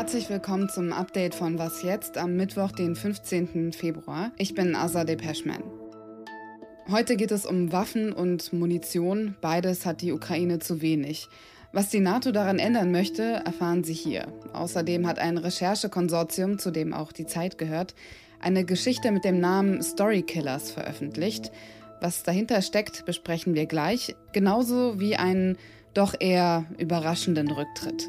Herzlich willkommen zum Update von Was jetzt am Mittwoch, den 15. Februar. Ich bin Asa Depeschman. Heute geht es um Waffen und Munition. Beides hat die Ukraine zu wenig. Was die NATO daran ändern möchte, erfahren Sie hier. Außerdem hat ein Recherchekonsortium, zu dem auch die Zeit gehört, eine Geschichte mit dem Namen Storykillers veröffentlicht. Was dahinter steckt, besprechen wir gleich, genauso wie einen doch eher überraschenden Rücktritt.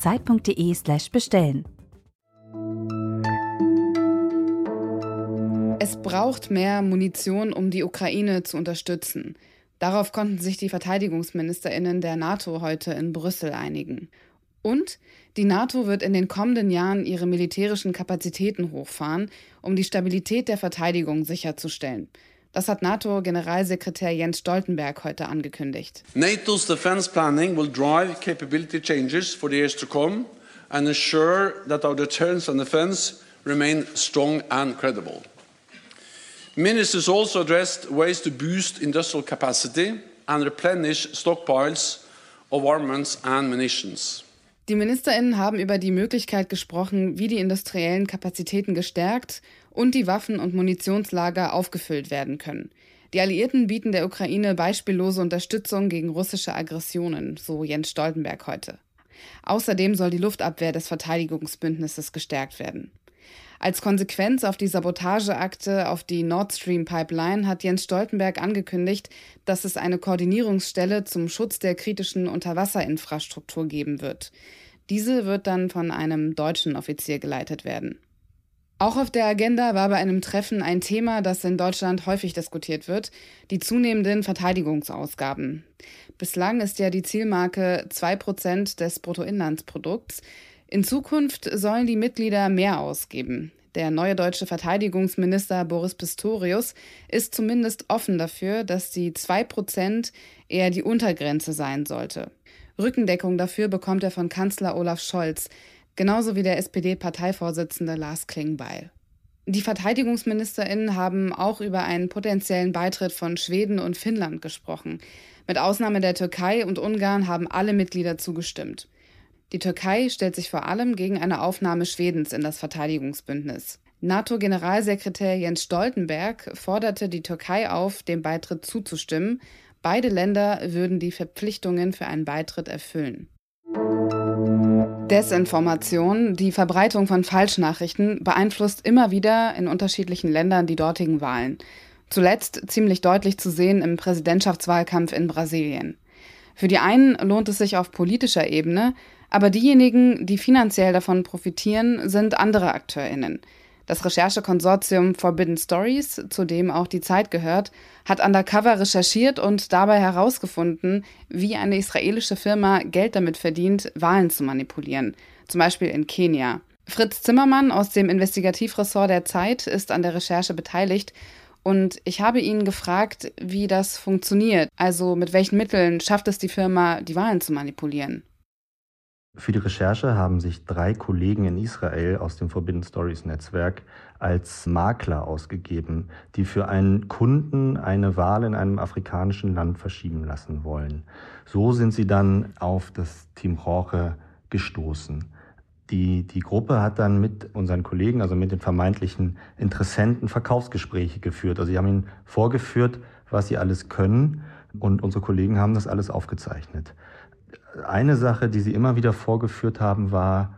zeit.de/slash bestellen. Es braucht mehr Munition, um die Ukraine zu unterstützen. Darauf konnten sich die Verteidigungsministerinnen der NATO heute in Brüssel einigen. Und die NATO wird in den kommenden Jahren ihre militärischen Kapazitäten hochfahren, um die Stabilität der Verteidigung sicherzustellen. Das hat NATO-Generalsekretär Jens Stoltenberg heute angekündigt. NATO's defense planning will drive capability changes for the years to come and ensure that our deterrence and defense remain strong and credible. Ministers also addressed ways to boost industrial capacity and replenish stockpiles of armaments and munitions. Die Ministerinnen haben über die Möglichkeit gesprochen, wie die industriellen Kapazitäten gestärkt und die Waffen- und Munitionslager aufgefüllt werden können. Die Alliierten bieten der Ukraine beispiellose Unterstützung gegen russische Aggressionen, so Jens Stoltenberg heute. Außerdem soll die Luftabwehr des Verteidigungsbündnisses gestärkt werden. Als Konsequenz auf die Sabotageakte auf die Nord Stream Pipeline hat Jens Stoltenberg angekündigt, dass es eine Koordinierungsstelle zum Schutz der kritischen Unterwasserinfrastruktur geben wird. Diese wird dann von einem deutschen Offizier geleitet werden. Auch auf der Agenda war bei einem Treffen ein Thema, das in Deutschland häufig diskutiert wird, die zunehmenden Verteidigungsausgaben. Bislang ist ja die Zielmarke 2% des Bruttoinlandsprodukts. In Zukunft sollen die Mitglieder mehr ausgeben. Der neue deutsche Verteidigungsminister Boris Pistorius ist zumindest offen dafür, dass die 2% eher die Untergrenze sein sollte. Rückendeckung dafür bekommt er von Kanzler Olaf Scholz, genauso wie der SPD-Parteivorsitzende Lars Klingbeil. Die Verteidigungsministerinnen haben auch über einen potenziellen Beitritt von Schweden und Finnland gesprochen. Mit Ausnahme der Türkei und Ungarn haben alle Mitglieder zugestimmt. Die Türkei stellt sich vor allem gegen eine Aufnahme Schwedens in das Verteidigungsbündnis. NATO-Generalsekretär Jens Stoltenberg forderte die Türkei auf, dem Beitritt zuzustimmen. Beide Länder würden die Verpflichtungen für einen Beitritt erfüllen. Desinformation, die Verbreitung von Falschnachrichten, beeinflusst immer wieder in unterschiedlichen Ländern die dortigen Wahlen. Zuletzt ziemlich deutlich zu sehen im Präsidentschaftswahlkampf in Brasilien. Für die einen lohnt es sich auf politischer Ebene, aber diejenigen, die finanziell davon profitieren, sind andere AkteurInnen. Das Recherchekonsortium Forbidden Stories, zu dem auch die Zeit gehört, hat undercover recherchiert und dabei herausgefunden, wie eine israelische Firma Geld damit verdient, Wahlen zu manipulieren, zum Beispiel in Kenia. Fritz Zimmermann aus dem Investigativ-Ressort der Zeit ist an der Recherche beteiligt und ich habe ihn gefragt, wie das funktioniert. Also mit welchen Mitteln schafft es die Firma, die Wahlen zu manipulieren? Für die Recherche haben sich drei Kollegen in Israel aus dem Forbidden Stories Netzwerk als Makler ausgegeben, die für einen Kunden eine Wahl in einem afrikanischen Land verschieben lassen wollen. So sind sie dann auf das Team Roche gestoßen. Die, die Gruppe hat dann mit unseren Kollegen, also mit den vermeintlichen Interessenten, Verkaufsgespräche geführt. Also sie haben ihnen vorgeführt, was sie alles können und unsere Kollegen haben das alles aufgezeichnet eine Sache, die sie immer wieder vorgeführt haben, war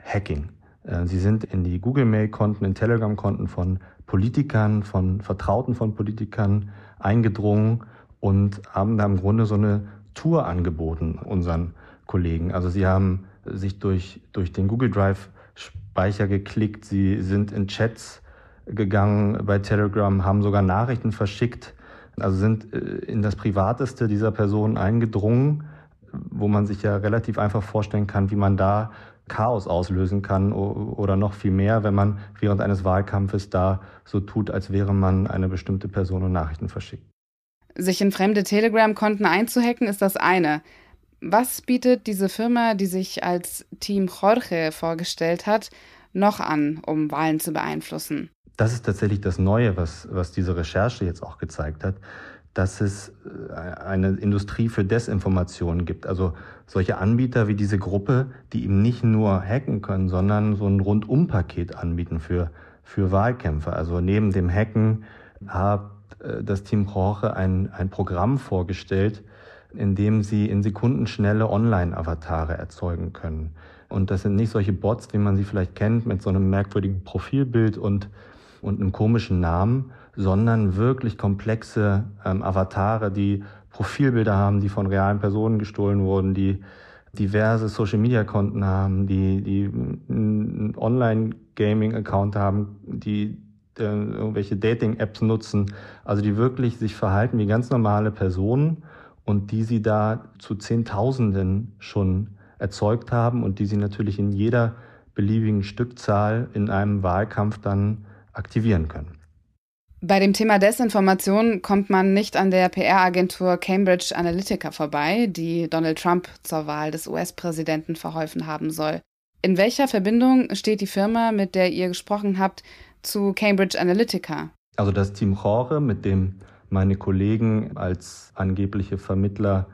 Hacking. Äh, sie sind in die Google-Mail-Konten, in Telegram-Konten von Politikern, von Vertrauten von Politikern eingedrungen und haben da im Grunde so eine Tour angeboten unseren Kollegen. Also sie haben sich durch, durch den Google Drive Speicher geklickt, sie sind in Chats gegangen bei Telegram, haben sogar Nachrichten verschickt, also sind äh, in das Privateste dieser Person eingedrungen wo man sich ja relativ einfach vorstellen kann, wie man da Chaos auslösen kann oder noch viel mehr, wenn man während eines Wahlkampfes da so tut, als wäre man eine bestimmte Person und Nachrichten verschickt. Sich in fremde Telegram-Konten einzuhacken, ist das eine. Was bietet diese Firma, die sich als Team Jorge vorgestellt hat, noch an, um Wahlen zu beeinflussen? Das ist tatsächlich das Neue, was, was diese Recherche jetzt auch gezeigt hat dass es äh, eine Industrie für Desinformation gibt. Also solche Anbieter wie diese Gruppe, die eben nicht nur hacken können, sondern so ein Rundumpaket anbieten für, für Wahlkämpfer. Also neben dem Hacken hat äh, das Team Jorge ein, ein Programm vorgestellt, in dem sie in Sekundenschnelle Online-Avatare erzeugen können. Und das sind nicht solche Bots, wie man sie vielleicht kennt, mit so einem merkwürdigen Profilbild und, und einem komischen Namen, sondern wirklich komplexe ähm, Avatare, die Profilbilder haben, die von realen Personen gestohlen wurden, die diverse Social-Media-Konten haben, die, die einen Online-Gaming-Account haben, die äh, irgendwelche Dating-Apps nutzen, also die wirklich sich verhalten wie ganz normale Personen und die sie da zu Zehntausenden schon erzeugt haben und die sie natürlich in jeder beliebigen Stückzahl in einem Wahlkampf dann aktivieren können. Bei dem Thema Desinformation kommt man nicht an der PR-Agentur Cambridge Analytica vorbei, die Donald Trump zur Wahl des US-Präsidenten verholfen haben soll. In welcher Verbindung steht die Firma, mit der ihr gesprochen habt, zu Cambridge Analytica? Also das Team Jorge, mit dem meine Kollegen als angebliche Vermittler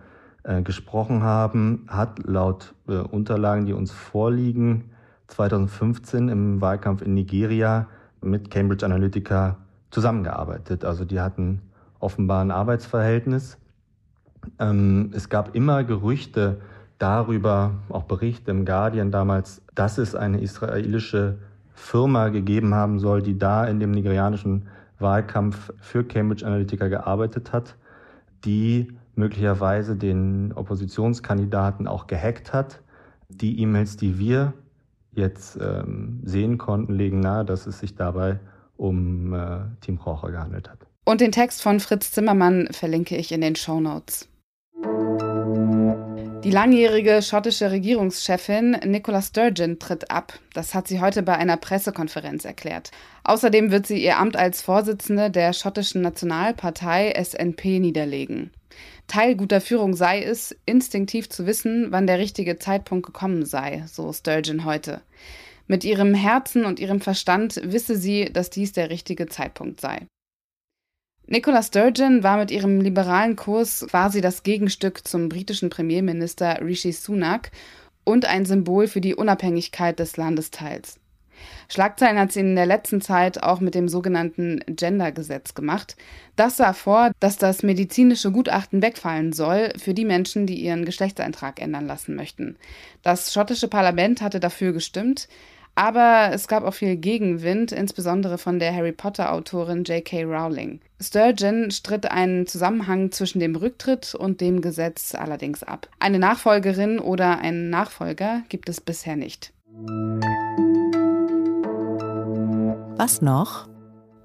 äh, gesprochen haben, hat laut äh, Unterlagen, die uns vorliegen, 2015 im Wahlkampf in Nigeria mit Cambridge Analytica zusammengearbeitet. Also die hatten offenbar ein Arbeitsverhältnis. Ähm, es gab immer Gerüchte darüber, auch Berichte im Guardian damals, dass es eine israelische Firma gegeben haben soll, die da in dem nigerianischen Wahlkampf für Cambridge Analytica gearbeitet hat, die möglicherweise den Oppositionskandidaten auch gehackt hat. Die E-Mails, die wir jetzt ähm, sehen konnten, legen nahe, dass es sich dabei um äh, Team Rocher gehandelt hat. Und den Text von Fritz Zimmermann verlinke ich in den Show Notes. Die langjährige schottische Regierungschefin Nicola Sturgeon tritt ab. Das hat sie heute bei einer Pressekonferenz erklärt. Außerdem wird sie ihr Amt als Vorsitzende der schottischen Nationalpartei SNP niederlegen. Teil guter Führung sei es, instinktiv zu wissen, wann der richtige Zeitpunkt gekommen sei, so Sturgeon heute. Mit ihrem Herzen und ihrem Verstand wisse sie, dass dies der richtige Zeitpunkt sei. Nicola Sturgeon war mit ihrem liberalen Kurs quasi das Gegenstück zum britischen Premierminister Rishi Sunak und ein Symbol für die Unabhängigkeit des Landesteils. Schlagzeilen hat sie in der letzten Zeit auch mit dem sogenannten Gender-Gesetz gemacht. Das sah vor, dass das medizinische Gutachten wegfallen soll für die Menschen, die ihren Geschlechtseintrag ändern lassen möchten. Das schottische Parlament hatte dafür gestimmt. Aber es gab auch viel Gegenwind, insbesondere von der Harry Potter-Autorin J.K. Rowling. Sturgeon stritt einen Zusammenhang zwischen dem Rücktritt und dem Gesetz allerdings ab. Eine Nachfolgerin oder einen Nachfolger gibt es bisher nicht. Was noch?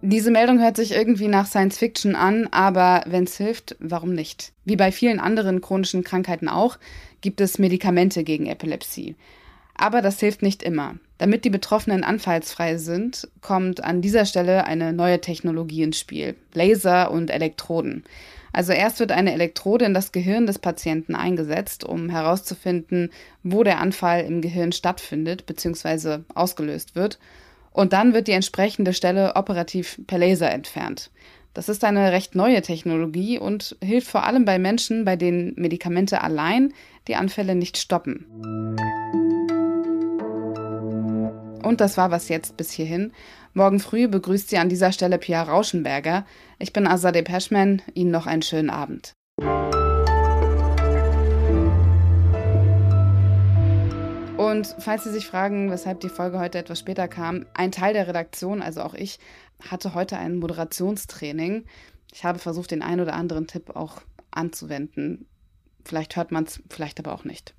Diese Meldung hört sich irgendwie nach Science Fiction an, aber wenn es hilft, warum nicht? Wie bei vielen anderen chronischen Krankheiten auch, gibt es Medikamente gegen Epilepsie. Aber das hilft nicht immer. Damit die Betroffenen anfallsfrei sind, kommt an dieser Stelle eine neue Technologie ins Spiel. Laser und Elektroden. Also erst wird eine Elektrode in das Gehirn des Patienten eingesetzt, um herauszufinden, wo der Anfall im Gehirn stattfindet bzw. ausgelöst wird. Und dann wird die entsprechende Stelle operativ per Laser entfernt. Das ist eine recht neue Technologie und hilft vor allem bei Menschen, bei denen Medikamente allein die Anfälle nicht stoppen. Und das war was jetzt bis hierhin. Morgen früh begrüßt Sie an dieser Stelle Pia Rauschenberger. Ich bin Azadeh Peschman. Ihnen noch einen schönen Abend. Und falls Sie sich fragen, weshalb die Folge heute etwas später kam, ein Teil der Redaktion, also auch ich, hatte heute ein Moderationstraining. Ich habe versucht, den einen oder anderen Tipp auch anzuwenden. Vielleicht hört man es, vielleicht aber auch nicht.